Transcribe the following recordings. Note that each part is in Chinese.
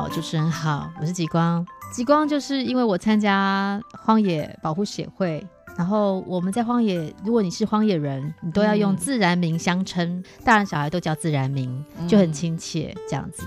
好，主持人好，我是极光。极光就是因为我参加荒野保护协会，然后我们在荒野，如果你是荒野人，你都要用自然名相称，嗯、大人小孩都叫自然名，就很亲切，这样子。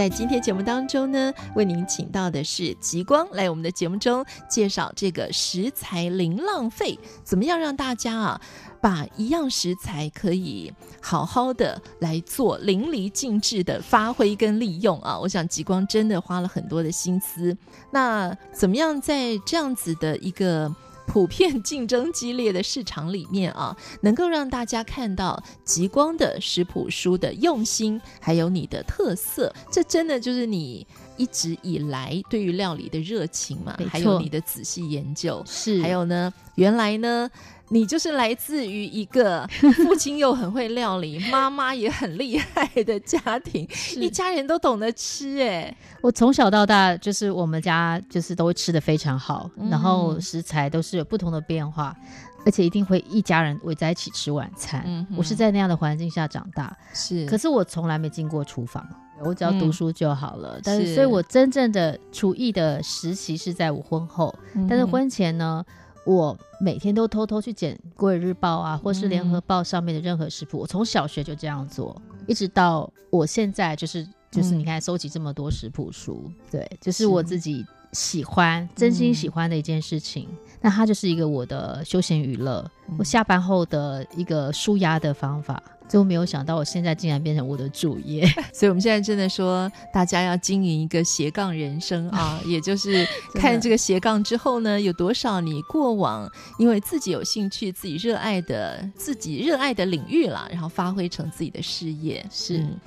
在今天节目当中呢，为您请到的是极光来我们的节目中介绍这个食材零浪费，怎么样让大家啊把一样食材可以好好的来做淋漓尽致的发挥跟利用啊！我想极光真的花了很多的心思。那怎么样在这样子的一个普遍竞争激烈的市场里面啊，能够让大家看到极光的食谱书的用心，还有你的特色，这真的就是你一直以来对于料理的热情嘛。还有你的仔细研究，是，还有呢，原来呢。你就是来自于一个 父亲又很会料理，妈妈也很厉害的家庭，一家人都懂得吃哎。我从小到大就是我们家就是都会吃的非常好，嗯、然后食材都是有不同的变化，而且一定会一家人围在一起吃晚餐。嗯、我是在那样的环境下长大，是。可是我从来没进过厨房，我只要读书就好了。嗯、但是，所以我真正的厨艺的实习是在我婚后，嗯、但是婚前呢？我每天都偷偷去捡《国语日报》啊，或是《联合报》上面的任何食谱。嗯、我从小学就这样做，一直到我现在，就是就是你看，收集这么多食谱书，嗯、对，就是我自己喜欢、真心喜欢的一件事情。嗯、那它就是一个我的休闲娱乐，嗯、我下班后的一个舒压的方法。就没有想到，我现在竟然变成我的主业，所以我们现在真的说，大家要经营一个斜杠人生啊，也就是看这个斜杠之后呢，有多少你过往因为自己有兴趣、自己热爱的、自己热爱的领域啦，然后发挥成自己的事业。是，嗯、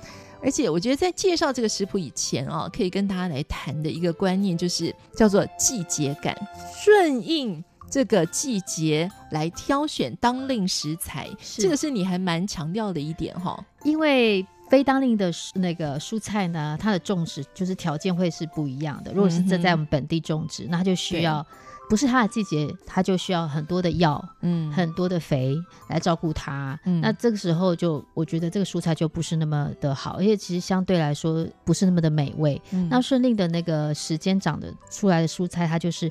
而且我觉得在介绍这个食谱以前啊，可以跟大家来谈的一个观念，就是叫做季节感，顺应。这个季节来挑选当令食材，这个是你还蛮强调的一点哈。因为非当令的那个蔬菜呢，它的种植就是条件会是不一样的。如果是正在我们本地种植，嗯、那它就需要不是它的季节，它就需要很多的药，嗯，很多的肥来照顾它。嗯、那这个时候就我觉得这个蔬菜就不是那么的好，而且其实相对来说不是那么的美味。嗯、那顺令的那个时间长得出来的蔬菜，它就是。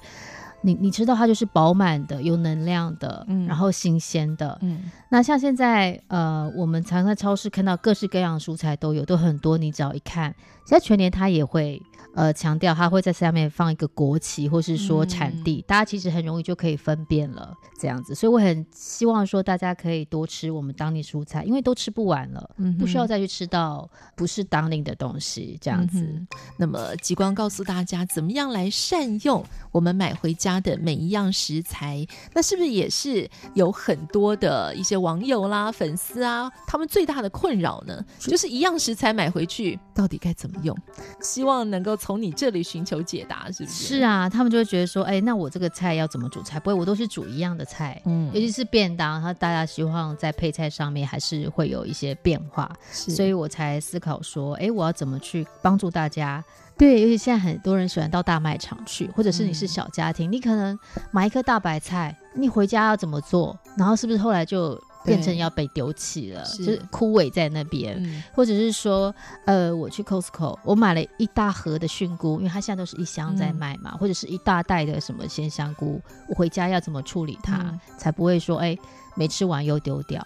你你吃到它就是饱满的、有能量的，嗯，然后新鲜的，嗯。那像现在，呃，我们常在超市看到各式各样的蔬菜都有，都很多。你只要一看，现在全年它也会。呃，强调它会在下面放一个国旗，或是说产地，嗯、大家其实很容易就可以分辨了，这样子。所以我很希望说大家可以多吃我们当地蔬菜，因为都吃不完了，嗯、不需要再去吃到不是当令的东西，这样子。嗯、那么极光告诉大家，怎么样来善用我们买回家的每一样食材？那是不是也是有很多的一些网友啦、粉丝啊，他们最大的困扰呢？就是一样食材买回去到底该怎么用？希望能够。从你这里寻求解答，是不是？是啊，他们就会觉得说，哎，那我这个菜要怎么煮才不会？我都是煮一样的菜，嗯，尤其是便当，他大家希望在配菜上面还是会有一些变化，所以我才思考说，哎，我要怎么去帮助大家？对，尤其现在很多人喜欢到大卖场去，或者是你是小家庭，嗯、你可能买一颗大白菜，你回家要怎么做？然后是不是后来就？变成要被丢弃了，就是枯萎在那边，嗯、或者是说，呃，我去 Costco，我买了一大盒的菌菇，因为它现在都是一箱在卖嘛，嗯、或者是一大袋的什么鲜香菇，我回家要怎么处理它，嗯、才不会说，哎、欸，没吃完又丢掉，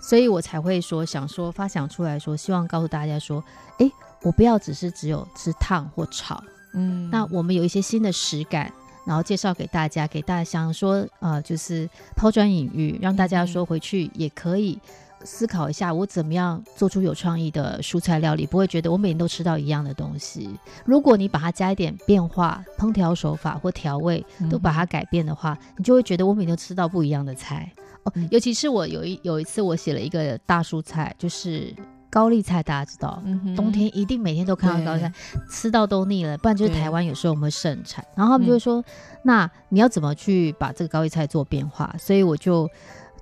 所以我才会说，想说发想出来说，希望告诉大家说，哎、欸，我不要只是只有吃烫或炒，嗯，那我们有一些新的食感。然后介绍给大家，给大家想说，呃，就是抛砖引玉，让大家说回去也可以，思考一下，我怎么样做出有创意的蔬菜料理，不会觉得我每天都吃到一样的东西。如果你把它加一点变化，烹调手法或调味都把它改变的话，嗯、你就会觉得我每天都吃到不一样的菜。哦，尤其是我有一有一次，我写了一个大蔬菜，就是高丽菜，大家知道，嗯、冬天一定每天都看到高丽菜，吃到都腻了。不然就是台湾有时候我们会盛产，然后他们就会说，嗯、那你要怎么去把这个高丽菜做变化？所以我就。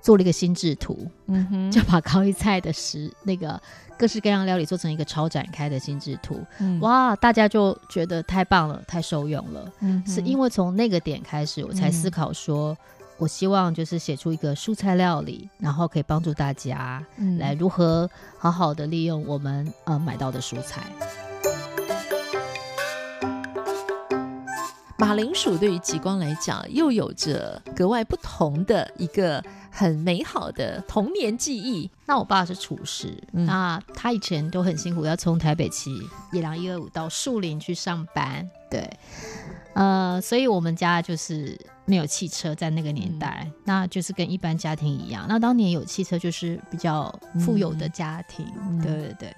做了一个心智图，嗯哼，就把高丽菜的食那个各式各样料理做成一个超展开的心智图，嗯、哇，大家就觉得太棒了，太受用了。嗯，是因为从那个点开始，我才思考说，嗯、我希望就是写出一个蔬菜料理，然后可以帮助大家来如何好好的利用我们呃买到的蔬菜。马铃薯对于极光来讲，又有着格外不同的一个。很美好的童年记忆。那我爸是厨师，嗯、那他以前都很辛苦，要从台北骑野狼一二五到树林去上班。对，呃，所以我们家就是没有汽车，在那个年代，嗯、那就是跟一般家庭一样。那当年有汽车，就是比较富有的家庭。嗯、对对对。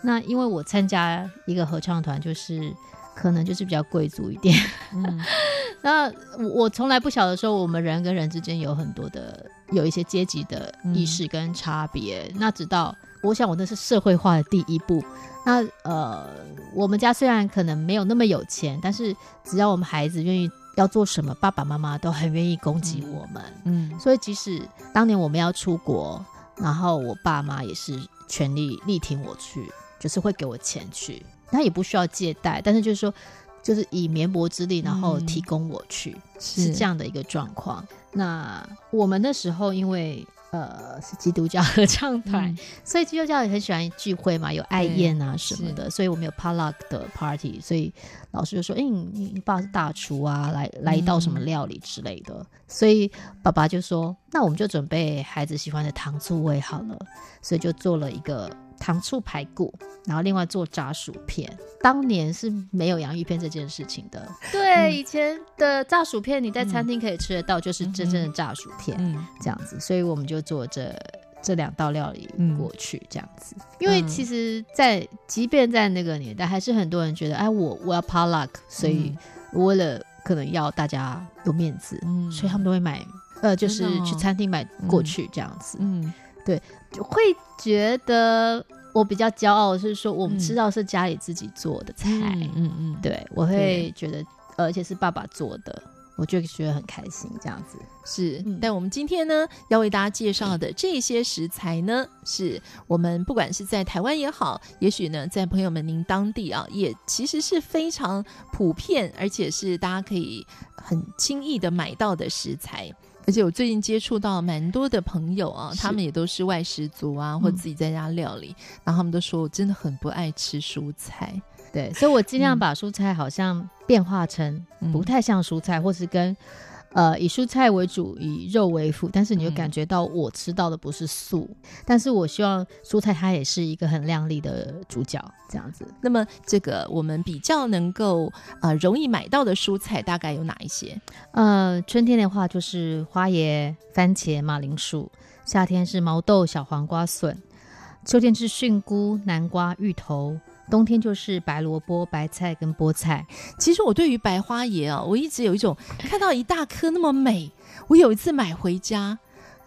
那因为我参加一个合唱团，就是。可能就是比较贵族一点，嗯，那我从来不晓得说我们人跟人之间有很多的有一些阶级的意识跟差别。嗯、那直到我想我那是社会化的第一步。那呃，我们家虽然可能没有那么有钱，但是只要我们孩子愿意要做什么，爸爸妈妈都很愿意供给我们。嗯，嗯，所以即使当年我们要出国，然后我爸妈也是全力力挺我去，就是会给我钱去。他也不需要借贷，但是就是说，就是以绵薄之力，然后提供我去，嗯、是这样的一个状况。那我们那时候因为呃是基督教合唱团，嗯、所以基督教也很喜欢聚会嘛，有爱宴啊什么的，所以我们有 potluck 的 party，所以老师就说：“哎、欸，你你爸是大厨啊，来来一道什么料理之类的。嗯”所以爸爸就说：“那我们就准备孩子喜欢的糖醋味好了。”所以就做了一个。糖醋排骨，然后另外做炸薯片。当年是没有洋芋片这件事情的。对，嗯、以前的炸薯片你在餐厅可以吃得到，就是真正的炸薯片，嗯，这样子。所以我们就做这这两道料理过去，这样子。嗯、因为其实在，在即便在那个年代，还是很多人觉得，哎，我我要 potluck，所以为了可能要大家有面子，嗯，所以他们都会买，呃，就是去餐厅买过去这样子，嗯。嗯对，就会觉得我比较骄傲，是说我们知道是家里自己做的菜，嗯嗯，嗯。嗯对，我会觉得，而且是爸爸做的，我就觉得很开心，这样子。是。嗯、但我们今天呢，要为大家介绍的这些食材呢，是我们不管是在台湾也好，也许呢，在朋友们您当地啊，也其实是非常普遍，而且是大家可以很轻易的买到的食材。而且我最近接触到蛮多的朋友啊，他们也都是外食族啊，或自己在家料理，嗯、然后他们都说我真的很不爱吃蔬菜，对，所以我尽量把蔬菜好像变化成不太像蔬菜，嗯、或是跟。呃，以蔬菜为主，以肉为辅，但是你就感觉到我吃到的不是素，嗯、但是我希望蔬菜它也是一个很亮丽的主角，这样子。那么，这个我们比较能够呃容易买到的蔬菜大概有哪一些？呃，春天的话就是花椰、番茄、马铃薯；夏天是毛豆、小黄瓜、笋；秋天是菌菇、南瓜、芋头。冬天就是白萝卜、白菜跟菠菜。其实我对于白花椰啊，我一直有一种看到一大颗那么美，我有一次买回家，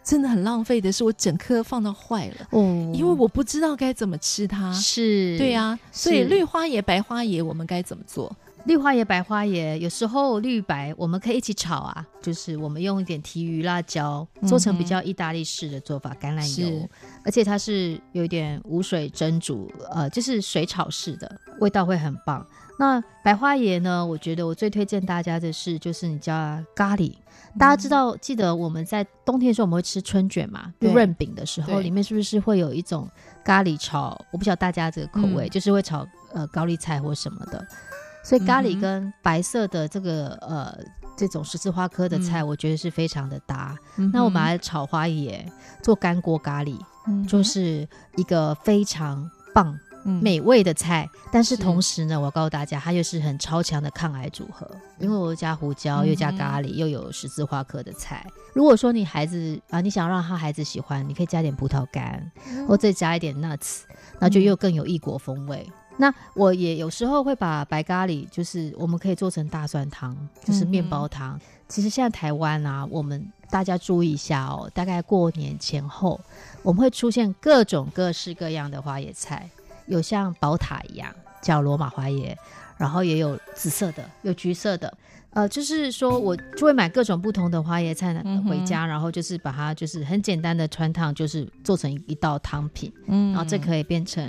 真的很浪费的是我整颗放到坏了哦，因为我不知道该怎么吃它。是，对啊，所以绿花椰、白花椰我们该怎么做？绿花椰、白花椰，有时候绿白我们可以一起炒啊，就是我们用一点提鱼、辣椒，做成比较意大利式的做法，橄榄油，而且它是有一点无水蒸煮，呃，就是水炒式的，味道会很棒。那白花椰呢？我觉得我最推荐大家的是，就是你加咖喱。大家知道，记得我们在冬天的时候我们会吃春卷嘛，就润饼的时候，里面是不是会有一种咖喱炒？我不晓得大家这个口味，嗯、就是会炒呃高丽菜或什么的。所以咖喱跟白色的这个呃这种十字花科的菜，我觉得是非常的搭。嗯、那我们来炒花椰做干锅咖喱，嗯、就是一个非常棒美味的菜，嗯、但是同时呢，我要告诉大家，它又是很超强的抗癌组合，因为我又加胡椒，又加咖喱，嗯、又有十字花科的菜。如果说你孩子啊，你想让他孩子喜欢，你可以加点葡萄干，嗯、或再加一点 nuts，那就又更有异国风味。嗯、那我也有时候会把白咖喱，就是我们可以做成大蒜汤，就是面包汤。嗯、其实现在台湾啊，我们大家注意一下哦，大概过年前后，我们会出现各种各式各样的花椰菜。有像宝塔一样叫罗马花椰，然后也有紫色的，有橘色的，呃，就是说我就会买各种不同的花椰菜回家，嗯、然后就是把它就是很简单的穿烫，就是做成一道汤品，嗯，然后这可以变成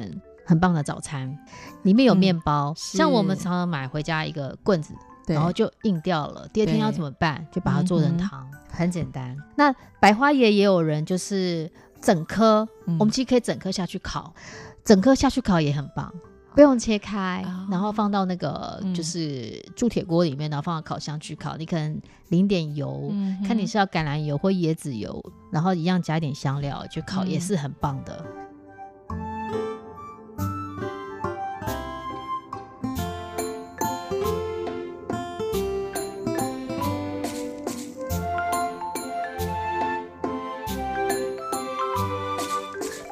很棒的早餐，里面有面包，嗯、像我们常常买回家一个棍子，然后就硬掉了，第二天要怎么办？就把它做成糖，嗯、很简单。那白花椰也有人就是整颗，嗯、我们其实可以整颗下去烤。整颗下去烤也很棒，不用切开，哦、然后放到那个就是铸铁锅里面，然后放到烤箱去烤。你可能淋点油，嗯、看你是要橄榄油或椰子油，然后一样加一点香料去烤，也是很棒的。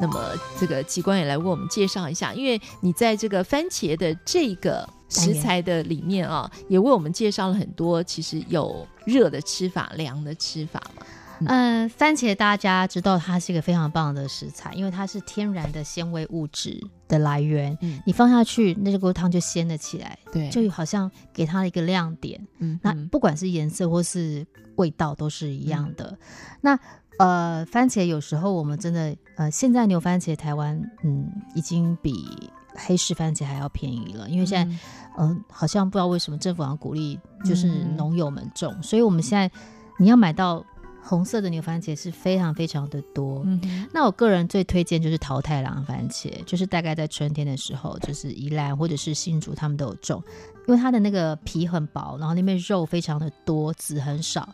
那么这个机关也来为我们介绍一下，因为你在这个番茄的这个食材的里面啊，也为我们介绍了很多，其实有热的吃法、凉的吃法嘛。嗯、呃，番茄大家知道它是一个非常棒的食材，因为它是天然的纤维物质的来源。嗯，你放下去，那这锅汤就鲜了起来。对，就好像给它一个亮点。嗯，那不管是颜色或是味道都是一样的。嗯、那呃，番茄有时候我们真的，呃，现在牛番茄台湾，嗯，已经比黑市番茄还要便宜了，因为现在，嗯、呃，好像不知道为什么政府好像鼓励就是农友们种，嗯、所以我们现在你要买到红色的牛番茄是非常非常的多。嗯，那我个人最推荐就是桃太郎番茄，就是大概在春天的时候，就是宜兰或者是新竹他们都有种，因为它的那个皮很薄，然后里面肉非常的多，籽很少。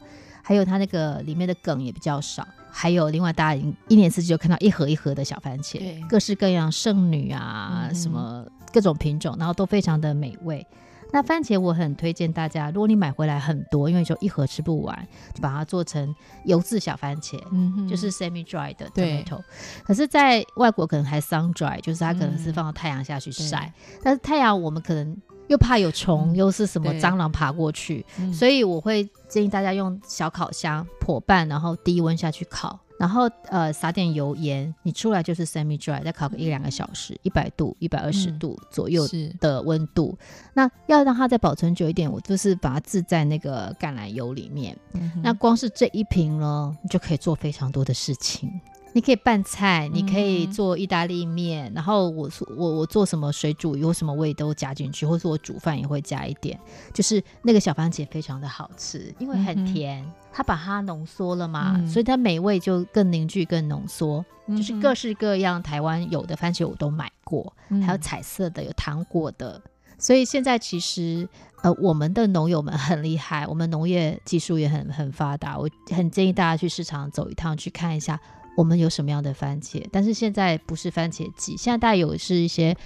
还有它那个里面的梗也比较少，还有另外大家一年四季就看到一盒一盒的小番茄，各式各样剩女啊，嗯、什么各种品种，然后都非常的美味。那番茄我很推荐大家，如果你买回来很多，因为就一盒吃不完，就把它做成油渍小番茄，嗯、哼就是 semi dry 的 tomato 对。可是，在外国可能还 sun dry，就是它可能是放到太阳下去晒，嗯、但是太阳我们可能。又怕有虫，嗯、又是什么蟑螂爬过去，所以我会建议大家用小烤箱破半，然后低温下去烤，然后呃撒点油盐，你出来就是 semi dry，再烤个一两个小时，一百度、一百二十度左右的温度。嗯、那要让它再保存久一点，我就是把它置在那个橄榄油里面。嗯、那光是这一瓶呢，你就可以做非常多的事情。你可以拌菜，你可以做意大利面，嗯、然后我我我做什么水煮有什么味都加进去，或者我煮饭也会加一点，就是那个小番茄非常的好吃，因为很甜，嗯、它把它浓缩了嘛，嗯、所以它美味就更凝聚、更浓缩。嗯、就是各式各样台湾有的番茄我都买过，嗯、还有彩色的、有糖果的，所以现在其实呃我们的农友们很厉害，我们农业技术也很很发达，我很建议大家去市场走一趟去看一下。我们有什么样的番茄？但是现在不是番茄季，现在大概有是一些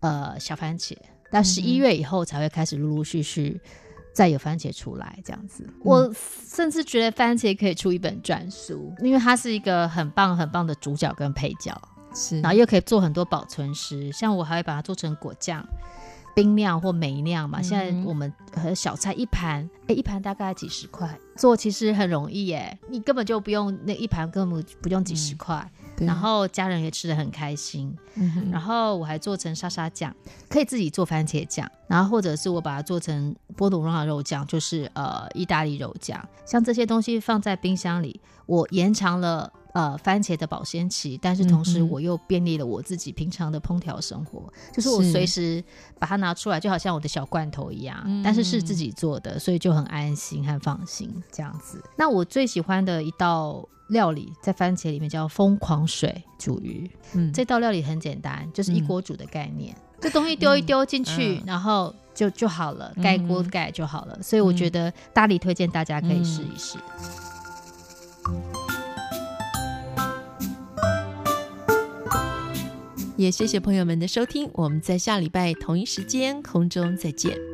呃小番茄，但十一月以后才会开始陆陆续续再有番茄出来这样子。嗯、我甚至觉得番茄可以出一本专书，因为它是一个很棒很棒的主角跟配角，是，然后又可以做很多保存食，像我还会把它做成果酱。冰酿或梅酿嘛，现在我们和小菜一盘，哎、欸，一盘大概几十块，做其实很容易耶，你根本就不用那一盘，根本不用几十块，嗯、然后家人也吃得很开心。嗯、然后我还做成沙沙酱，可以自己做番茄酱，然后或者是我把它做成波多罗肉酱，就是呃意大利肉酱，像这些东西放在冰箱里，我延长了。呃，番茄的保鲜期，但是同时我又便利了我自己平常的烹调生活，嗯、就是我随时把它拿出来，就好像我的小罐头一样，嗯、但是是自己做的，所以就很安心和放心这样子。那我最喜欢的一道料理在番茄里面叫疯狂水煮鱼，嗯，这道料理很简单，就是一锅煮的概念，嗯、这东西丢一丢进去，嗯、然后就就好了，盖锅盖就好了。所以我觉得大力推荐大家可以试一试。也谢谢朋友们的收听，我们在下礼拜同一时间空中再见。